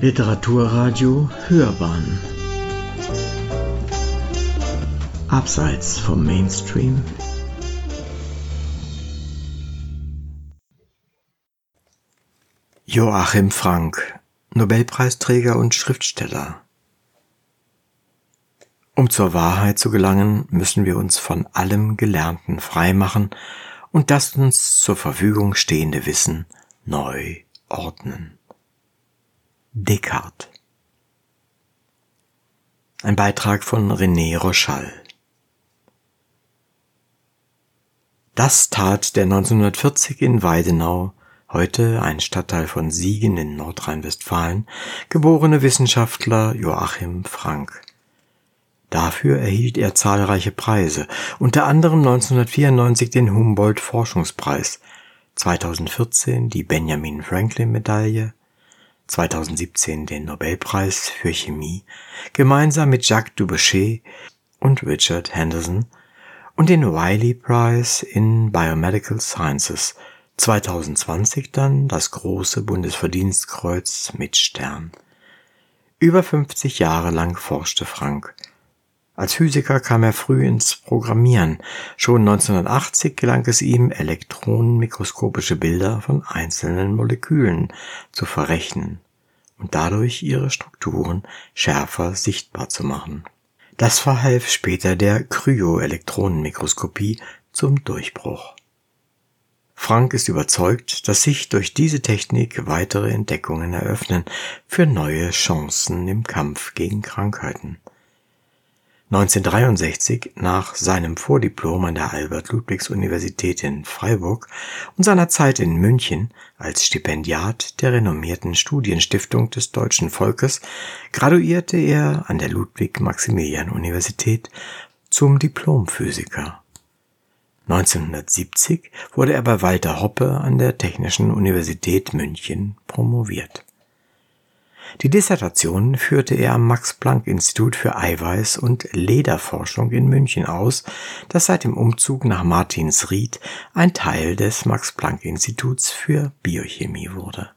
Literaturradio Hörbahn Abseits vom Mainstream Joachim Frank, Nobelpreisträger und Schriftsteller. Um zur Wahrheit zu gelangen, müssen wir uns von allem Gelernten freimachen und das uns zur Verfügung stehende Wissen neu ordnen. Descartes. Ein Beitrag von René Rochal. Das tat der 1940 in Weidenau, heute ein Stadtteil von Siegen in Nordrhein-Westfalen, geborene Wissenschaftler Joachim Frank. Dafür erhielt er zahlreiche Preise, unter anderem 1994 den Humboldt Forschungspreis, 2014 die Benjamin Franklin Medaille, 2017 den Nobelpreis für Chemie gemeinsam mit Jacques Dubochet und Richard Henderson und den Wiley Prize in Biomedical Sciences 2020 dann das große Bundesverdienstkreuz mit Stern. Über 50 Jahre lang forschte Frank als Physiker kam er früh ins Programmieren. Schon 1980 gelang es ihm, elektronenmikroskopische Bilder von einzelnen Molekülen zu verrechnen und dadurch ihre Strukturen schärfer sichtbar zu machen. Das verhalf später der Kryoelektronenmikroskopie zum Durchbruch. Frank ist überzeugt, dass sich durch diese Technik weitere Entdeckungen eröffnen für neue Chancen im Kampf gegen Krankheiten. 1963 nach seinem Vordiplom an der Albert-Ludwigs-Universität in Freiburg und seiner Zeit in München als Stipendiat der renommierten Studienstiftung des deutschen Volkes graduierte er an der Ludwig-Maximilian-Universität zum Diplomphysiker. 1970 wurde er bei Walter Hoppe an der Technischen Universität München promoviert die Dissertation führte er am Max-Planck-Institut für Eiweiß- und Lederforschung in München aus, das seit dem Umzug nach Martinsried ein Teil des Max-Planck-Instituts für Biochemie wurde.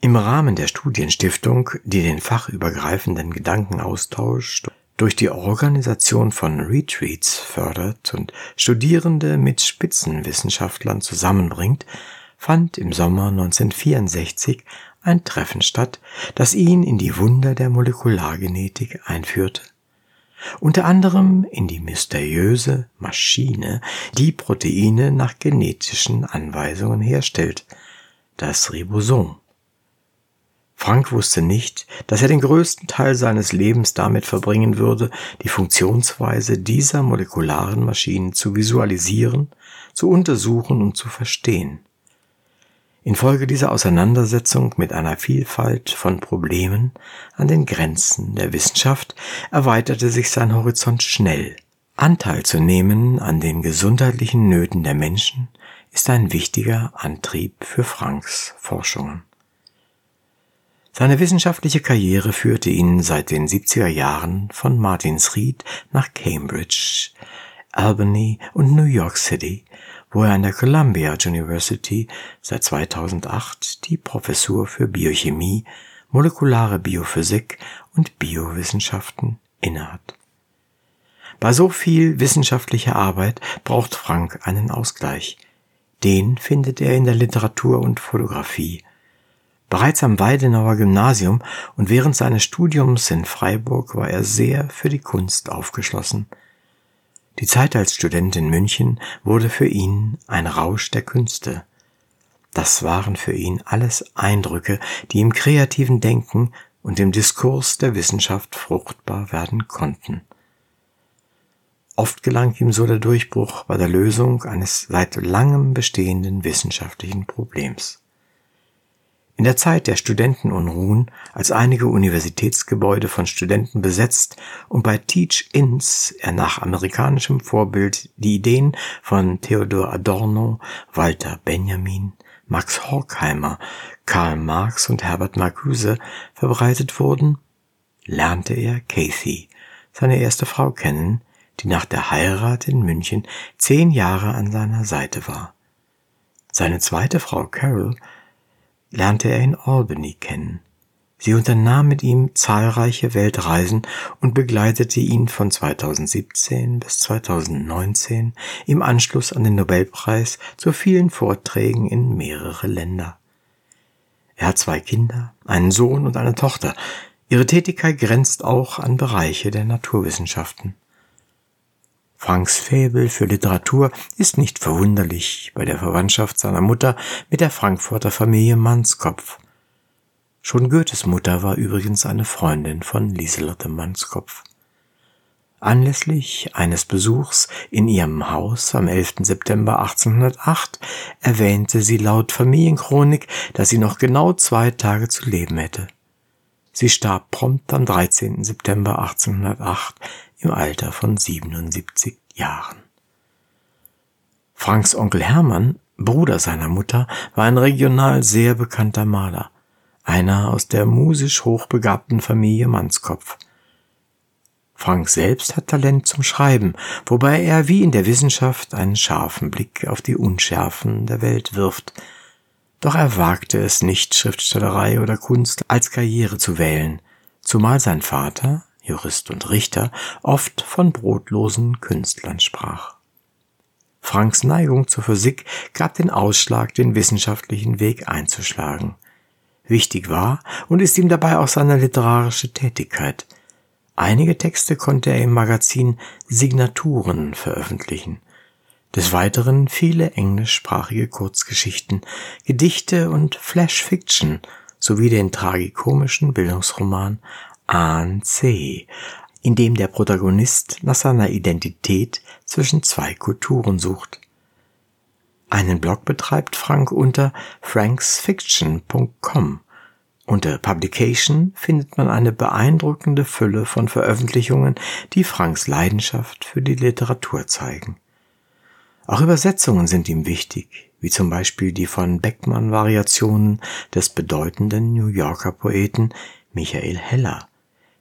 Im Rahmen der Studienstiftung, die den fachübergreifenden Gedankenaustausch durch die Organisation von Retreats fördert und Studierende mit Spitzenwissenschaftlern zusammenbringt, fand im Sommer 1964 ein Treffen statt, das ihn in die Wunder der Molekulargenetik einführte. Unter anderem in die mysteriöse Maschine, die Proteine nach genetischen Anweisungen herstellt, das Ribosom. Frank wusste nicht, dass er den größten Teil seines Lebens damit verbringen würde, die Funktionsweise dieser molekularen Maschinen zu visualisieren, zu untersuchen und zu verstehen. Infolge dieser Auseinandersetzung mit einer Vielfalt von Problemen an den Grenzen der Wissenschaft erweiterte sich sein Horizont schnell. Anteil zu nehmen an den gesundheitlichen Nöten der Menschen ist ein wichtiger Antrieb für Franks Forschungen. Seine wissenschaftliche Karriere führte ihn seit den 70er Jahren von Martinsried nach Cambridge, Albany und New York City wo er an der Columbia University seit 2008 die Professur für Biochemie, molekulare Biophysik und Biowissenschaften innehat. Bei so viel wissenschaftlicher Arbeit braucht Frank einen Ausgleich. Den findet er in der Literatur und Fotografie. Bereits am Weidenauer Gymnasium und während seines Studiums in Freiburg war er sehr für die Kunst aufgeschlossen – die Zeit als Student in München wurde für ihn ein Rausch der Künste. Das waren für ihn alles Eindrücke, die im kreativen Denken und im Diskurs der Wissenschaft fruchtbar werden konnten. Oft gelang ihm so der Durchbruch bei der Lösung eines seit langem bestehenden wissenschaftlichen Problems. In der Zeit der Studentenunruhen, als einige Universitätsgebäude von Studenten besetzt und bei Teach-Ins er nach amerikanischem Vorbild die Ideen von Theodor Adorno, Walter Benjamin, Max Horkheimer, Karl Marx und Herbert Marcuse verbreitet wurden, lernte er Cathy, seine erste Frau kennen, die nach der Heirat in München zehn Jahre an seiner Seite war. Seine zweite Frau Carol lernte er in Albany kennen. Sie unternahm mit ihm zahlreiche Weltreisen und begleitete ihn von 2017 bis 2019 im Anschluss an den Nobelpreis zu vielen Vorträgen in mehrere Länder. Er hat zwei Kinder, einen Sohn und eine Tochter. Ihre Tätigkeit grenzt auch an Bereiche der Naturwissenschaften. Franks Faible für Literatur ist nicht verwunderlich bei der Verwandtschaft seiner Mutter mit der Frankfurter Familie Mannskopf. Schon Goethes Mutter war übrigens eine Freundin von Lieselotte Mannskopf. Anlässlich eines Besuchs in ihrem Haus am 11. September 1808 erwähnte sie laut Familienchronik, dass sie noch genau zwei Tage zu leben hätte. Sie starb prompt am 13. September 1808 im Alter von 77 Jahren. Franks Onkel Hermann, Bruder seiner Mutter, war ein regional sehr bekannter Maler einer aus der musisch hochbegabten Familie Mannskopf. Frank selbst hat Talent zum Schreiben, wobei er wie in der Wissenschaft einen scharfen Blick auf die Unschärfen der Welt wirft. Doch er wagte es nicht, Schriftstellerei oder Kunst als Karriere zu wählen, zumal sein Vater, Jurist und Richter, oft von brotlosen Künstlern sprach. Franks Neigung zur Physik gab den Ausschlag, den wissenschaftlichen Weg einzuschlagen wichtig war und ist ihm dabei auch seine literarische Tätigkeit. Einige Texte konnte er im Magazin Signaturen veröffentlichen. Des Weiteren viele englischsprachige Kurzgeschichten, Gedichte und Flash Fiction sowie den tragikomischen Bildungsroman An C, in dem der Protagonist nach seiner Identität zwischen zwei Kulturen sucht. Einen Blog betreibt Frank unter franksfiction.com. Unter Publication findet man eine beeindruckende Fülle von Veröffentlichungen, die Franks Leidenschaft für die Literatur zeigen. Auch Übersetzungen sind ihm wichtig, wie zum Beispiel die von Beckmann Variationen des bedeutenden New Yorker Poeten Michael Heller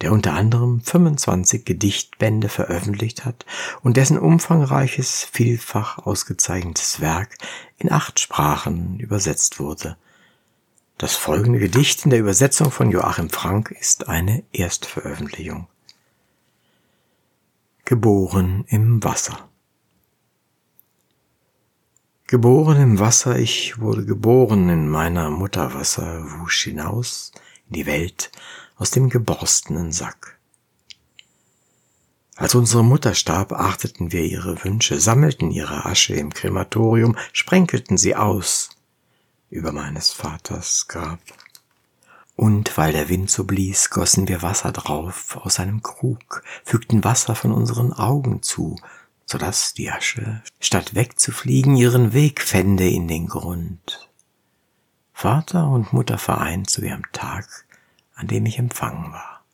der unter anderem 25 Gedichtbände veröffentlicht hat und dessen umfangreiches, vielfach ausgezeichnetes Werk in acht Sprachen übersetzt wurde. Das folgende Gedicht in der Übersetzung von Joachim Frank ist eine Erstveröffentlichung. Geboren im Wasser. Geboren im Wasser, ich wurde geboren in meiner Mutterwasser, wusch hinaus in die Welt aus dem geborstenen Sack. Als unsere Mutter starb, achteten wir ihre Wünsche, sammelten ihre Asche im Krematorium, sprenkelten sie aus über meines Vaters Grab. Und weil der Wind so blies, gossen wir Wasser drauf aus einem Krug, fügten Wasser von unseren Augen zu, so dass die Asche, statt wegzufliegen, ihren Weg fände in den Grund. Vater und Mutter vereint wie am Tag, an dem ich empfangen war.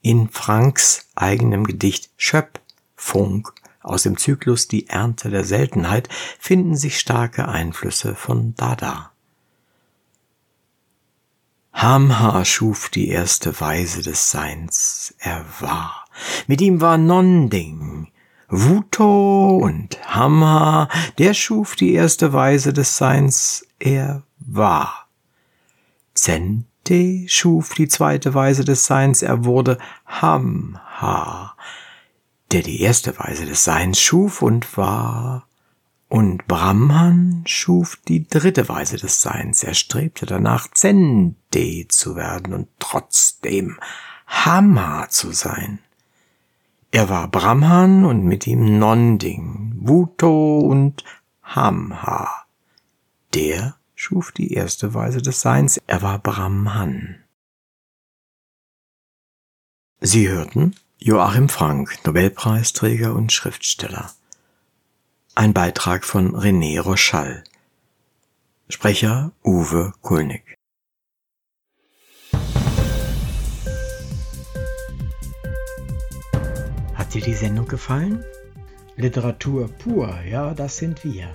In Franks eigenem Gedicht Schöpfung aus dem Zyklus Die Ernte der Seltenheit finden sich starke Einflüsse von Dada. Hamha schuf die erste Weise des Seins, er war. Mit ihm war Nonding, Wuto und Hamha, der schuf die erste Weise des Seins, er war. Zente schuf die zweite Weise des Seins, er wurde Hamha, der die erste Weise des Seins schuf und war. Und Brahman schuf die dritte Weise des Seins. Er strebte danach, Zende zu werden und trotzdem Hamma zu sein. Er war Brahman und mit ihm Nonding, Wuto und Hamha. Der schuf die erste Weise des Seins. Er war Brahman. Sie hörten Joachim Frank, Nobelpreisträger und Schriftsteller. Ein Beitrag von René Rochal. Sprecher Uwe Kulnig. Hat dir die Sendung gefallen? Literatur pur, ja, das sind wir.